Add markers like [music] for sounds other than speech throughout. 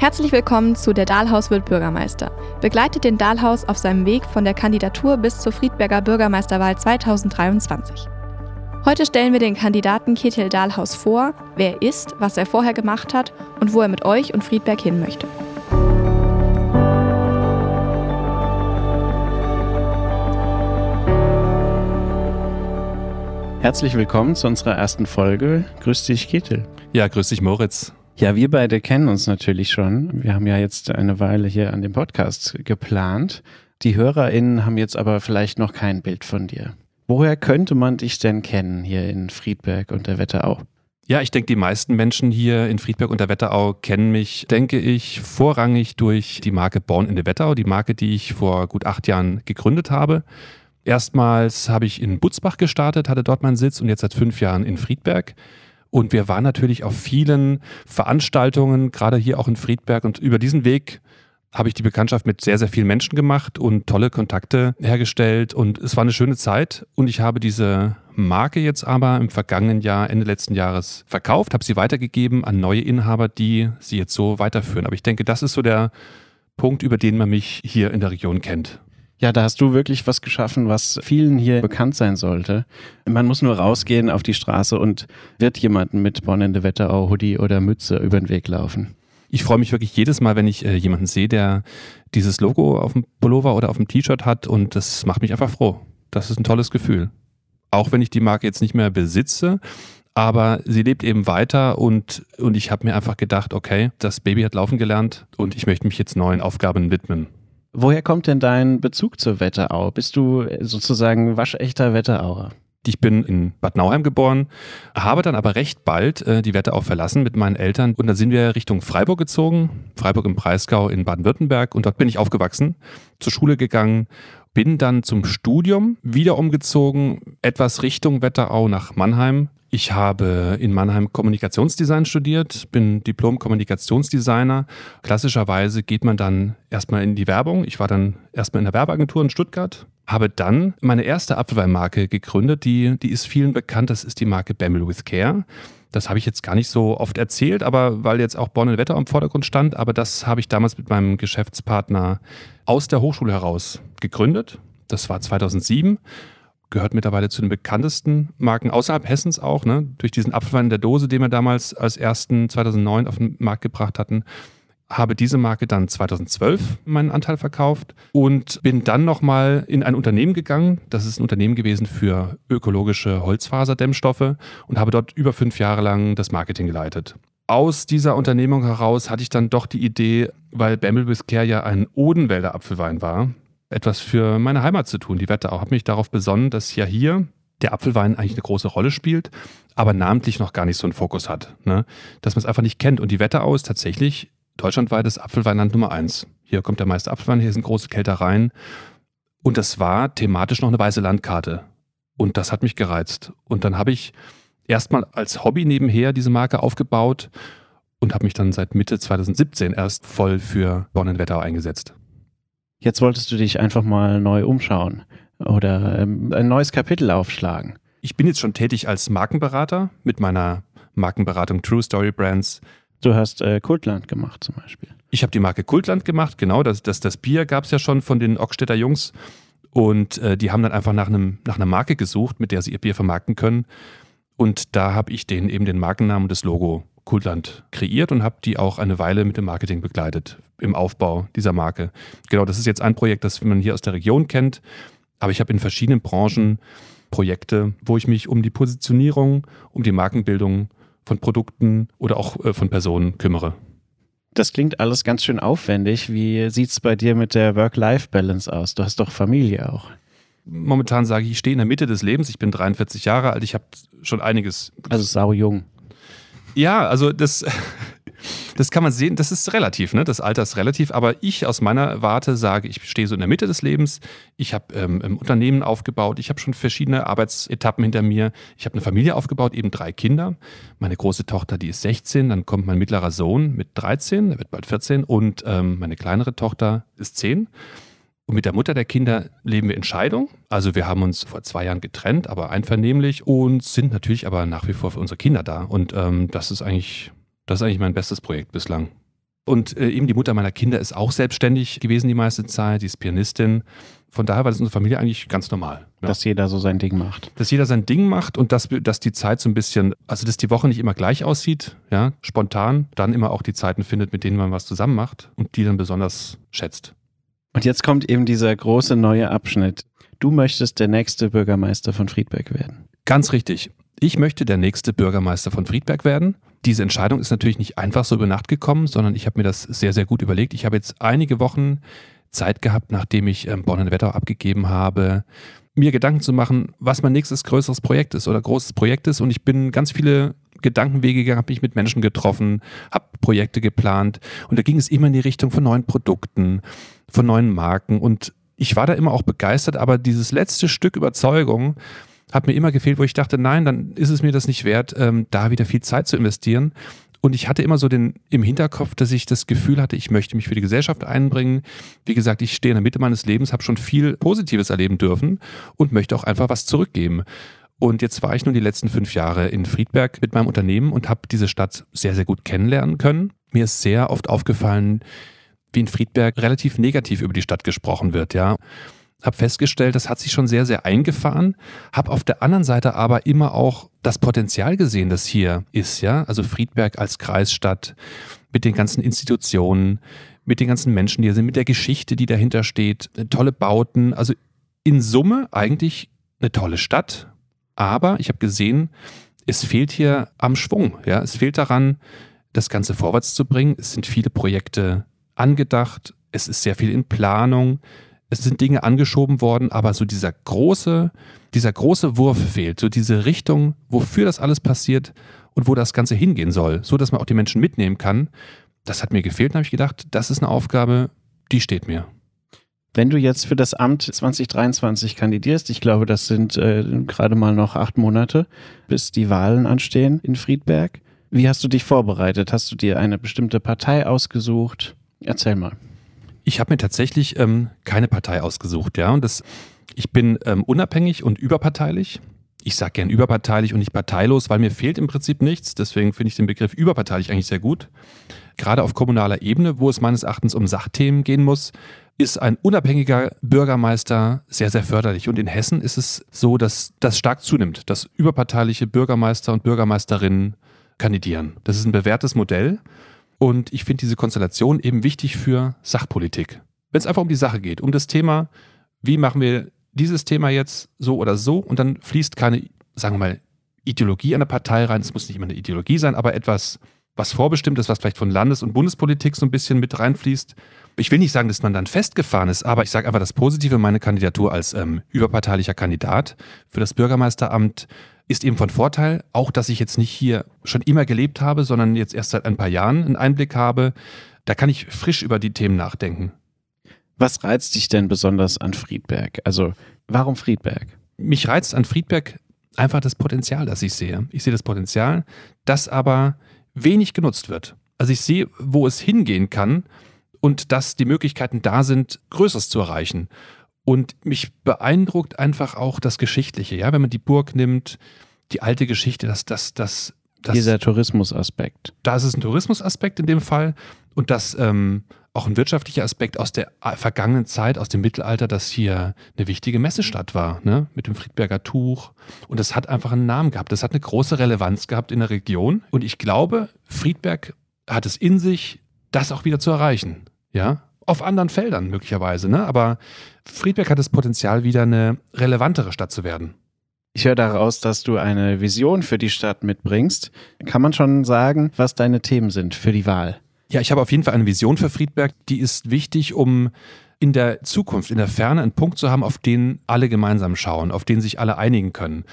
Herzlich willkommen zu Der Dahlhaus wird Bürgermeister. Begleitet den Dahlhaus auf seinem Weg von der Kandidatur bis zur Friedberger Bürgermeisterwahl 2023. Heute stellen wir den Kandidaten Ketil Dahlhaus vor, wer er ist, was er vorher gemacht hat und wo er mit euch und Friedberg hin möchte. Herzlich willkommen zu unserer ersten Folge. Grüß dich, Ketil. Ja, grüß dich, Moritz. Ja, wir beide kennen uns natürlich schon. Wir haben ja jetzt eine Weile hier an dem Podcast geplant. Die HörerInnen haben jetzt aber vielleicht noch kein Bild von dir. Woher könnte man dich denn kennen hier in Friedberg und der Wetterau? Ja, ich denke, die meisten Menschen hier in Friedberg und der Wetterau kennen mich, denke ich, vorrangig durch die Marke Born in der Wetterau, die Marke, die ich vor gut acht Jahren gegründet habe. Erstmals habe ich in Butzbach gestartet, hatte dort meinen Sitz und jetzt seit fünf Jahren in Friedberg. Und wir waren natürlich auf vielen Veranstaltungen, gerade hier auch in Friedberg. Und über diesen Weg habe ich die Bekanntschaft mit sehr, sehr vielen Menschen gemacht und tolle Kontakte hergestellt. Und es war eine schöne Zeit. Und ich habe diese Marke jetzt aber im vergangenen Jahr, Ende letzten Jahres, verkauft, habe sie weitergegeben an neue Inhaber, die sie jetzt so weiterführen. Aber ich denke, das ist so der Punkt, über den man mich hier in der Region kennt. Ja, da hast du wirklich was geschaffen, was vielen hier bekannt sein sollte. Man muss nur rausgehen auf die Straße und wird jemanden mit Bonnende Wetterau, Hoodie oder Mütze über den Weg laufen. Ich freue mich wirklich jedes Mal, wenn ich äh, jemanden sehe, der dieses Logo auf dem Pullover oder auf dem T-Shirt hat und das macht mich einfach froh. Das ist ein tolles Gefühl. Auch wenn ich die Marke jetzt nicht mehr besitze, aber sie lebt eben weiter und, und ich habe mir einfach gedacht, okay, das Baby hat laufen gelernt und ich möchte mich jetzt neuen Aufgaben widmen. Woher kommt denn dein Bezug zur Wetterau? Bist du sozusagen waschechter Wetterauer? Ich bin in Bad Nauheim geboren, habe dann aber recht bald äh, die Wetterau verlassen mit meinen Eltern und dann sind wir Richtung Freiburg gezogen, Freiburg im Breisgau in Baden-Württemberg und dort bin ich aufgewachsen, zur Schule gegangen, bin dann zum Studium wieder umgezogen, etwas Richtung Wetterau nach Mannheim, ich habe in Mannheim Kommunikationsdesign studiert, bin Diplom-Kommunikationsdesigner. Klassischerweise geht man dann erstmal in die Werbung. Ich war dann erstmal in der Werbeagentur in Stuttgart, habe dann meine erste Apfelweinmarke gegründet. Die, die ist vielen bekannt. Das ist die Marke Bamble with Care. Das habe ich jetzt gar nicht so oft erzählt, aber weil jetzt auch Bonn und Wetter im Vordergrund stand. Aber das habe ich damals mit meinem Geschäftspartner aus der Hochschule heraus gegründet. Das war 2007 gehört mittlerweile zu den bekanntesten Marken außerhalb Hessens auch, ne? durch diesen Apfelwein in der Dose, den wir damals als ersten 2009 auf den Markt gebracht hatten habe diese Marke dann 2012 meinen Anteil verkauft und bin dann nochmal in ein Unternehmen gegangen. Das ist ein Unternehmen gewesen für ökologische Holzfaserdämmstoffe und habe dort über fünf Jahre lang das Marketing geleitet. Aus dieser Unternehmung heraus hatte ich dann doch die Idee, weil Bamble Care ja ein Odenwälder Apfelwein war, etwas für meine Heimat zu tun, die Wetterau. Habe mich darauf besonnen, dass ja hier der Apfelwein eigentlich eine große Rolle spielt, aber namentlich noch gar nicht so einen Fokus hat. Ne? Dass man es einfach nicht kennt. Und die Wetterau ist tatsächlich deutschlandweites Apfelweinland Nummer eins. Hier kommt der meiste Apfelwein, hier sind große Kältereien. Und das war thematisch noch eine weiße Landkarte. Und das hat mich gereizt. Und dann habe ich erstmal als Hobby nebenher diese Marke aufgebaut und habe mich dann seit Mitte 2017 erst voll für Bonn in Wetterau eingesetzt. Jetzt wolltest du dich einfach mal neu umschauen oder ähm, ein neues Kapitel aufschlagen. Ich bin jetzt schon tätig als Markenberater mit meiner Markenberatung True Story Brands. Du hast äh, Kultland gemacht zum Beispiel. Ich habe die Marke Kultland gemacht, genau. Das, das, das Bier gab es ja schon von den Ockstädter Jungs. Und äh, die haben dann einfach nach, einem, nach einer Marke gesucht, mit der sie ihr Bier vermarkten können. Und da habe ich denen eben den Markennamen und das Logo Kultland kreiert und habe die auch eine Weile mit dem Marketing begleitet, im Aufbau dieser Marke. Genau, das ist jetzt ein Projekt, das man hier aus der Region kennt, aber ich habe in verschiedenen Branchen Projekte, wo ich mich um die Positionierung, um die Markenbildung von Produkten oder auch äh, von Personen kümmere. Das klingt alles ganz schön aufwendig. Wie sieht es bei dir mit der Work-Life-Balance aus? Du hast doch Familie auch. Momentan sage ich, ich stehe in der Mitte des Lebens. Ich bin 43 Jahre alt. Ich habe schon einiges. Also sau jung. Ja, also das, [laughs] das kann man sehen, das ist relativ, ne? Das Alter ist relativ, aber ich aus meiner Warte sage, ich stehe so in der Mitte des Lebens. Ich habe ähm, ein Unternehmen aufgebaut, ich habe schon verschiedene Arbeitsetappen hinter mir. Ich habe eine Familie aufgebaut, eben drei Kinder. Meine große Tochter, die ist 16, dann kommt mein mittlerer Sohn mit 13, der wird bald 14 und ähm, meine kleinere Tochter ist 10. Und mit der Mutter der Kinder leben wir in Scheidung. Also wir haben uns vor zwei Jahren getrennt, aber einvernehmlich und sind natürlich aber nach wie vor für unsere Kinder da. Und ähm, das ist eigentlich, das ist eigentlich mein bestes Projekt bislang. Und äh, eben die Mutter meiner Kinder ist auch selbstständig gewesen die meiste Zeit, die ist Pianistin. Von daher war das in unserer Familie eigentlich ganz normal. Ja. Dass jeder so sein Ding macht. Dass jeder sein Ding macht und dass, dass die Zeit so ein bisschen, also dass die Woche nicht immer gleich aussieht, ja, spontan, dann immer auch die Zeiten findet, mit denen man was zusammen macht und die dann besonders schätzt. Und jetzt kommt eben dieser große neue Abschnitt. Du möchtest der nächste Bürgermeister von Friedberg werden. Ganz richtig. Ich möchte der nächste Bürgermeister von Friedberg werden. Diese Entscheidung ist natürlich nicht einfach so über Nacht gekommen, sondern ich habe mir das sehr, sehr gut überlegt. Ich habe jetzt einige Wochen Zeit gehabt, nachdem ich ähm, Bonn und Wetter abgegeben habe, mir Gedanken zu machen, was mein nächstes größeres Projekt ist oder großes Projekt ist. Und ich bin ganz viele Gedankenwege gegangen, habe mich mit Menschen getroffen, habe Projekte geplant. Und da ging es immer in die Richtung von neuen Produkten, von neuen Marken. Und ich war da immer auch begeistert, aber dieses letzte Stück Überzeugung hat mir immer gefehlt, wo ich dachte, nein, dann ist es mir das nicht wert, ähm, da wieder viel Zeit zu investieren. Und ich hatte immer so den im Hinterkopf, dass ich das Gefühl hatte, ich möchte mich für die Gesellschaft einbringen. Wie gesagt, ich stehe in der Mitte meines Lebens, habe schon viel Positives erleben dürfen und möchte auch einfach was zurückgeben. Und jetzt war ich nun die letzten fünf Jahre in Friedberg mit meinem Unternehmen und habe diese Stadt sehr, sehr gut kennenlernen können. Mir ist sehr oft aufgefallen, wie in Friedberg relativ negativ über die Stadt gesprochen wird, ja habe festgestellt, das hat sich schon sehr, sehr eingefahren, habe auf der anderen Seite aber immer auch das Potenzial gesehen, das hier ist, ja, also Friedberg als Kreisstadt mit den ganzen Institutionen, mit den ganzen Menschen, die hier sind, mit der Geschichte, die dahinter steht, tolle Bauten, also in Summe eigentlich eine tolle Stadt, aber ich habe gesehen, es fehlt hier am Schwung, ja, es fehlt daran, das Ganze vorwärts zu bringen. Es sind viele Projekte angedacht, es ist sehr viel in Planung, es sind Dinge angeschoben worden, aber so dieser große, dieser große Wurf fehlt, so diese Richtung, wofür das alles passiert und wo das Ganze hingehen soll, so dass man auch die Menschen mitnehmen kann. Das hat mir gefehlt und habe ich gedacht, das ist eine Aufgabe, die steht mir. Wenn du jetzt für das Amt 2023 kandidierst, ich glaube, das sind äh, gerade mal noch acht Monate, bis die Wahlen anstehen in Friedberg. Wie hast du dich vorbereitet? Hast du dir eine bestimmte Partei ausgesucht? Erzähl mal. Ich habe mir tatsächlich ähm, keine Partei ausgesucht, ja. Und das, ich bin ähm, unabhängig und überparteilich. Ich sage gern überparteilich und nicht parteilos, weil mir fehlt im Prinzip nichts. Deswegen finde ich den Begriff überparteilich eigentlich sehr gut. Gerade auf kommunaler Ebene, wo es meines Erachtens um Sachthemen gehen muss, ist ein unabhängiger Bürgermeister sehr, sehr förderlich. Und in Hessen ist es so, dass das stark zunimmt, dass überparteiliche Bürgermeister und Bürgermeisterinnen kandidieren. Das ist ein bewährtes Modell. Und ich finde diese Konstellation eben wichtig für Sachpolitik. Wenn es einfach um die Sache geht, um das Thema, wie machen wir dieses Thema jetzt so oder so und dann fließt keine, sagen wir mal, Ideologie der Partei rein. Es muss nicht immer eine Ideologie sein, aber etwas, was vorbestimmt ist, was vielleicht von Landes- und Bundespolitik so ein bisschen mit reinfließt. Ich will nicht sagen, dass man dann festgefahren ist, aber ich sage einfach das Positive, meine Kandidatur als ähm, überparteilicher Kandidat für das Bürgermeisteramt ist eben von Vorteil, auch dass ich jetzt nicht hier schon immer gelebt habe, sondern jetzt erst seit ein paar Jahren einen Einblick habe. Da kann ich frisch über die Themen nachdenken. Was reizt dich denn besonders an Friedberg? Also warum Friedberg? Mich reizt an Friedberg einfach das Potenzial, das ich sehe. Ich sehe das Potenzial, das aber wenig genutzt wird. Also ich sehe, wo es hingehen kann und dass die Möglichkeiten da sind, Größeres zu erreichen. Und mich beeindruckt einfach auch das Geschichtliche, ja, wenn man die Burg nimmt, die alte Geschichte, dass das, das, das dieser Tourismusaspekt. Da ist es ein Tourismusaspekt in dem Fall und das ähm, auch ein wirtschaftlicher Aspekt aus der vergangenen Zeit, aus dem Mittelalter, dass hier eine wichtige Messestadt war, ne? mit dem Friedberger Tuch. Und das hat einfach einen Namen gehabt. Das hat eine große Relevanz gehabt in der Region. Und ich glaube, Friedberg hat es in sich, das auch wieder zu erreichen. Ja, auf anderen Feldern möglicherweise, ne? Aber Friedberg hat das Potenzial, wieder eine relevantere Stadt zu werden. Ich höre daraus, dass du eine Vision für die Stadt mitbringst. Kann man schon sagen, was deine Themen sind für die Wahl? Ja, ich habe auf jeden Fall eine Vision für Friedberg. Die ist wichtig, um in der Zukunft, in der Ferne einen Punkt zu haben, auf den alle gemeinsam schauen, auf den sich alle einigen können.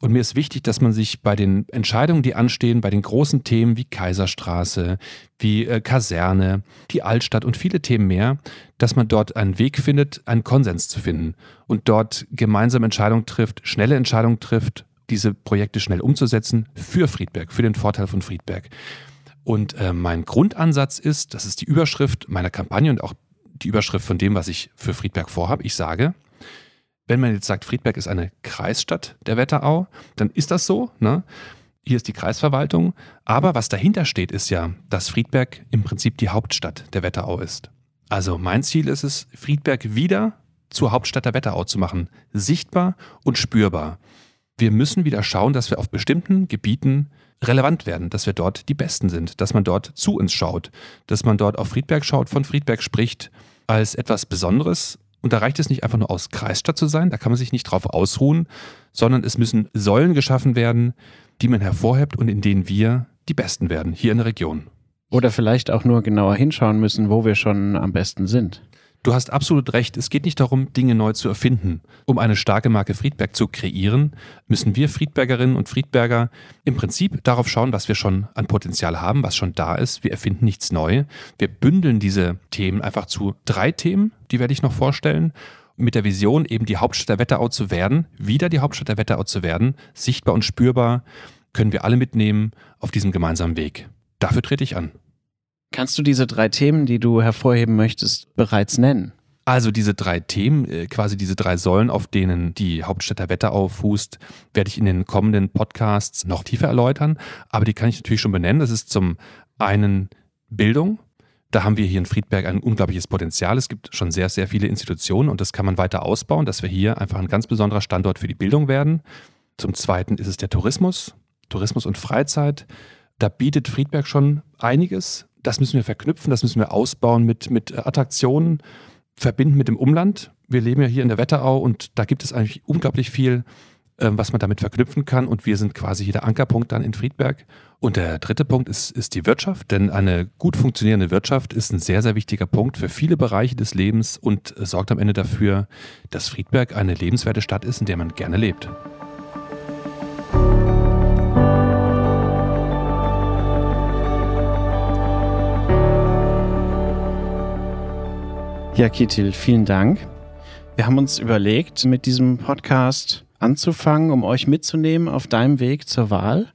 Und mir ist wichtig, dass man sich bei den Entscheidungen, die anstehen, bei den großen Themen wie Kaiserstraße, wie äh, Kaserne, die Altstadt und viele Themen mehr, dass man dort einen Weg findet, einen Konsens zu finden und dort gemeinsam Entscheidungen trifft, schnelle Entscheidungen trifft, diese Projekte schnell umzusetzen für Friedberg, für den Vorteil von Friedberg. Und äh, mein Grundansatz ist, das ist die Überschrift meiner Kampagne und auch die Überschrift von dem, was ich für Friedberg vorhabe. Ich sage, wenn man jetzt sagt, Friedberg ist eine Kreisstadt der Wetterau, dann ist das so. Ne? hier ist die Kreisverwaltung. Aber was dahinter steht, ist ja, dass Friedberg im Prinzip die Hauptstadt der Wetterau ist. Also mein Ziel ist es, Friedberg wieder zur Hauptstadt der Wetterau zu machen. Sichtbar und spürbar. Wir müssen wieder schauen, dass wir auf bestimmten Gebieten relevant werden, dass wir dort die Besten sind, dass man dort zu uns schaut, dass man dort auf Friedberg schaut, von Friedberg spricht als etwas Besonderes. Und da reicht es nicht einfach nur aus Kreisstadt zu sein, da kann man sich nicht drauf ausruhen, sondern es müssen Säulen geschaffen werden, die man hervorhebt und in denen wir die Besten werden, hier in der Region. Oder vielleicht auch nur genauer hinschauen müssen, wo wir schon am besten sind. Du hast absolut recht. Es geht nicht darum, Dinge neu zu erfinden. Um eine starke Marke Friedberg zu kreieren, müssen wir Friedbergerinnen und Friedberger im Prinzip darauf schauen, was wir schon an Potenzial haben, was schon da ist. Wir erfinden nichts neu. Wir bündeln diese Themen einfach zu drei Themen, die werde ich noch vorstellen. Mit der Vision, eben die Hauptstadt der Wetterau zu werden, wieder die Hauptstadt der Wetterau zu werden, sichtbar und spürbar, können wir alle mitnehmen auf diesem gemeinsamen Weg. Dafür trete ich an. Kannst du diese drei Themen, die du hervorheben möchtest, bereits nennen? Also diese drei Themen, äh, quasi diese drei Säulen, auf denen die Hauptstadt der Wetterau fußt, werde ich in den kommenden Podcasts noch tiefer erläutern. Aber die kann ich natürlich schon benennen. Das ist zum einen Bildung. Da haben wir hier in Friedberg ein unglaubliches Potenzial. Es gibt schon sehr, sehr viele Institutionen und das kann man weiter ausbauen, dass wir hier einfach ein ganz besonderer Standort für die Bildung werden. Zum Zweiten ist es der Tourismus, Tourismus und Freizeit. Da bietet Friedberg schon einiges das müssen wir verknüpfen, das müssen wir ausbauen mit, mit Attraktionen, verbinden mit dem Umland. Wir leben ja hier in der Wetterau und da gibt es eigentlich unglaublich viel, ähm, was man damit verknüpfen kann. Und wir sind quasi hier der Ankerpunkt dann in Friedberg. Und der dritte Punkt ist, ist die Wirtschaft, denn eine gut funktionierende Wirtschaft ist ein sehr, sehr wichtiger Punkt für viele Bereiche des Lebens und sorgt am Ende dafür, dass Friedberg eine lebenswerte Stadt ist, in der man gerne lebt. Ja, Kittil, vielen Dank. Wir haben uns überlegt, mit diesem Podcast anzufangen, um euch mitzunehmen auf deinem Weg zur Wahl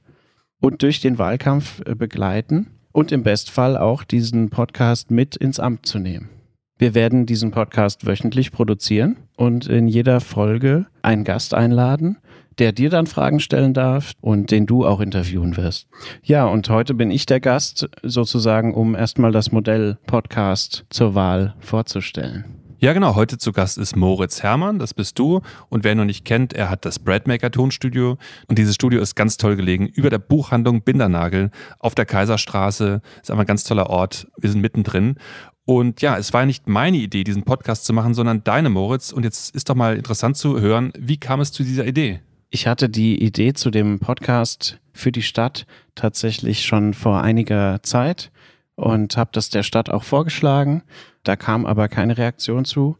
und durch den Wahlkampf äh, begleiten und im Bestfall auch diesen Podcast mit ins Amt zu nehmen. Wir werden diesen Podcast wöchentlich produzieren und in jeder Folge einen Gast einladen, der dir dann Fragen stellen darf und den du auch interviewen wirst. Ja, und heute bin ich der Gast sozusagen, um erstmal das Modell Podcast zur Wahl vorzustellen. Ja, genau. Heute zu Gast ist Moritz Hermann, das bist du. Und wer ihn noch nicht kennt, er hat das Breadmaker Tonstudio. Und dieses Studio ist ganz toll gelegen über der Buchhandlung Bindernagel auf der Kaiserstraße. Ist einfach ein ganz toller Ort. Wir sind mittendrin. Und ja, es war nicht meine Idee, diesen Podcast zu machen, sondern deine, Moritz. Und jetzt ist doch mal interessant zu hören, wie kam es zu dieser Idee? Ich hatte die Idee zu dem Podcast für die Stadt tatsächlich schon vor einiger Zeit und habe das der Stadt auch vorgeschlagen. Da kam aber keine Reaktion zu.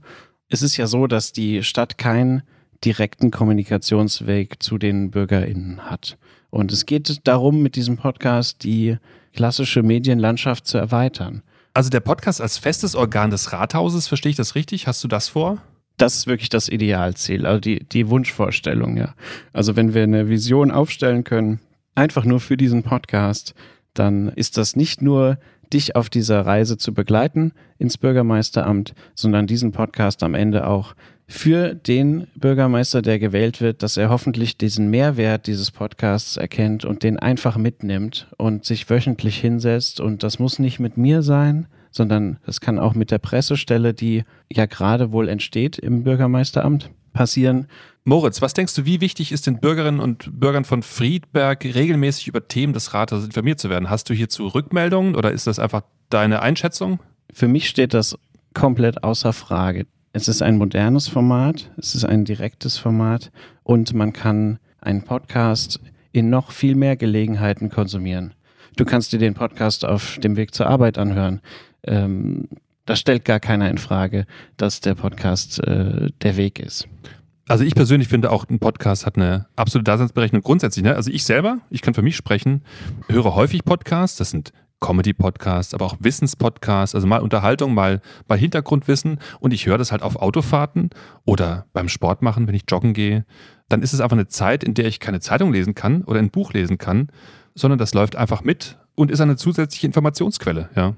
Es ist ja so, dass die Stadt keinen direkten Kommunikationsweg zu den BürgerInnen hat. Und es geht darum, mit diesem Podcast die klassische Medienlandschaft zu erweitern. Also der Podcast als festes Organ des Rathauses, verstehe ich das richtig? Hast du das vor? Das ist wirklich das Idealziel, also die, die Wunschvorstellung, ja. Also wenn wir eine Vision aufstellen können, einfach nur für diesen Podcast, dann ist das nicht nur dich auf dieser Reise zu begleiten ins Bürgermeisteramt, sondern diesen Podcast am Ende auch für den Bürgermeister, der gewählt wird, dass er hoffentlich diesen Mehrwert dieses Podcasts erkennt und den einfach mitnimmt und sich wöchentlich hinsetzt. Und das muss nicht mit mir sein, sondern das kann auch mit der Pressestelle, die ja gerade wohl entsteht im Bürgermeisteramt, passieren. Moritz, was denkst du, wie wichtig ist den Bürgerinnen und Bürgern von Friedberg regelmäßig über Themen des Rates informiert zu werden? Hast du hierzu Rückmeldungen oder ist das einfach deine Einschätzung? Für mich steht das komplett außer Frage. Es ist ein modernes Format, es ist ein direktes Format und man kann einen Podcast in noch viel mehr Gelegenheiten konsumieren. Du kannst dir den Podcast auf dem Weg zur Arbeit anhören ähm, das stellt gar keiner in Frage, dass der Podcast äh, der Weg ist. Also ich persönlich finde auch, ein Podcast hat eine absolute Daseinsberechnung grundsätzlich. Ne? Also ich selber, ich kann für mich sprechen, höre häufig Podcasts, das sind Comedy-Podcasts, aber auch Wissenspodcasts, also mal Unterhaltung, mal, mal Hintergrundwissen und ich höre das halt auf Autofahrten oder beim Sport machen, wenn ich joggen gehe. Dann ist es einfach eine Zeit, in der ich keine Zeitung lesen kann oder ein Buch lesen kann, sondern das läuft einfach mit und ist eine zusätzliche Informationsquelle, ja.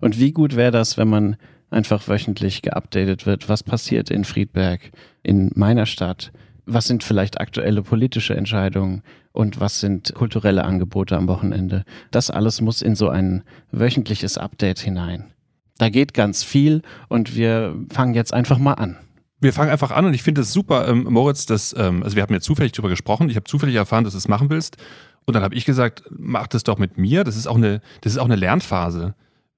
Und wie gut wäre das, wenn man einfach wöchentlich geupdatet wird? Was passiert in Friedberg, in meiner Stadt? Was sind vielleicht aktuelle politische Entscheidungen? und was sind kulturelle Angebote am Wochenende. Das alles muss in so ein wöchentliches Update hinein. Da geht ganz viel und wir fangen jetzt einfach mal an. Wir fangen einfach an und ich finde es super, ähm, Moritz, dass, ähm, also wir haben ja zufällig darüber gesprochen, ich habe zufällig erfahren, dass du es machen willst. Und dann habe ich gesagt, mach das doch mit mir. Das ist auch eine, das ist auch eine Lernphase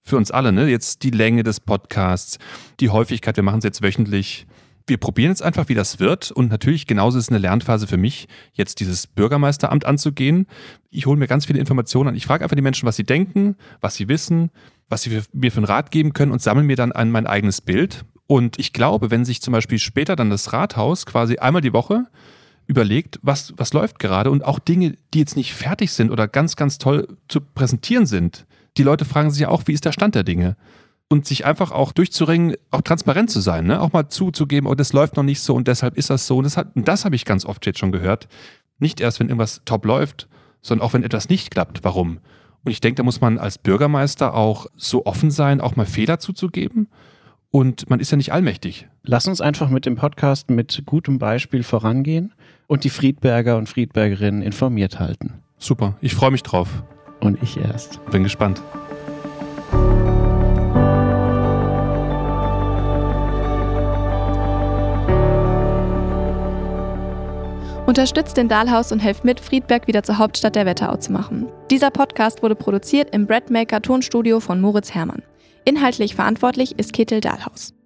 für uns alle. Ne? Jetzt die Länge des Podcasts, die Häufigkeit, wir machen es jetzt wöchentlich. Wir probieren jetzt einfach, wie das wird. Und natürlich, genauso ist es eine Lernphase für mich, jetzt dieses Bürgermeisteramt anzugehen. Ich hole mir ganz viele Informationen an. Ich frage einfach die Menschen, was sie denken, was sie wissen, was sie mir für einen Rat geben können und sammle mir dann ein, mein eigenes Bild. Und ich glaube, wenn sich zum Beispiel später dann das Rathaus quasi einmal die Woche überlegt, was, was läuft gerade und auch Dinge, die jetzt nicht fertig sind oder ganz, ganz toll zu präsentieren sind. Die Leute fragen sich ja auch, wie ist der Stand der Dinge? Und sich einfach auch durchzuringen, auch transparent zu sein, ne? auch mal zuzugeben, oh, das läuft noch nicht so und deshalb ist das so. Und das, hat, und das habe ich ganz oft jetzt schon gehört. Nicht erst, wenn irgendwas top läuft, sondern auch wenn etwas nicht klappt. Warum? Und ich denke, da muss man als Bürgermeister auch so offen sein, auch mal Fehler zuzugeben und man ist ja nicht allmächtig. Lass uns einfach mit dem Podcast mit gutem Beispiel vorangehen und die Friedberger und Friedbergerinnen informiert halten. Super, ich freue mich drauf. Und ich erst. Bin gespannt. Unterstützt den Dahlhaus und helft mit, Friedberg wieder zur Hauptstadt der Wetterau zu machen. Dieser Podcast wurde produziert im Breadmaker Tonstudio von Moritz Herrmann. Inhaltlich verantwortlich ist Ketil Dahlhaus.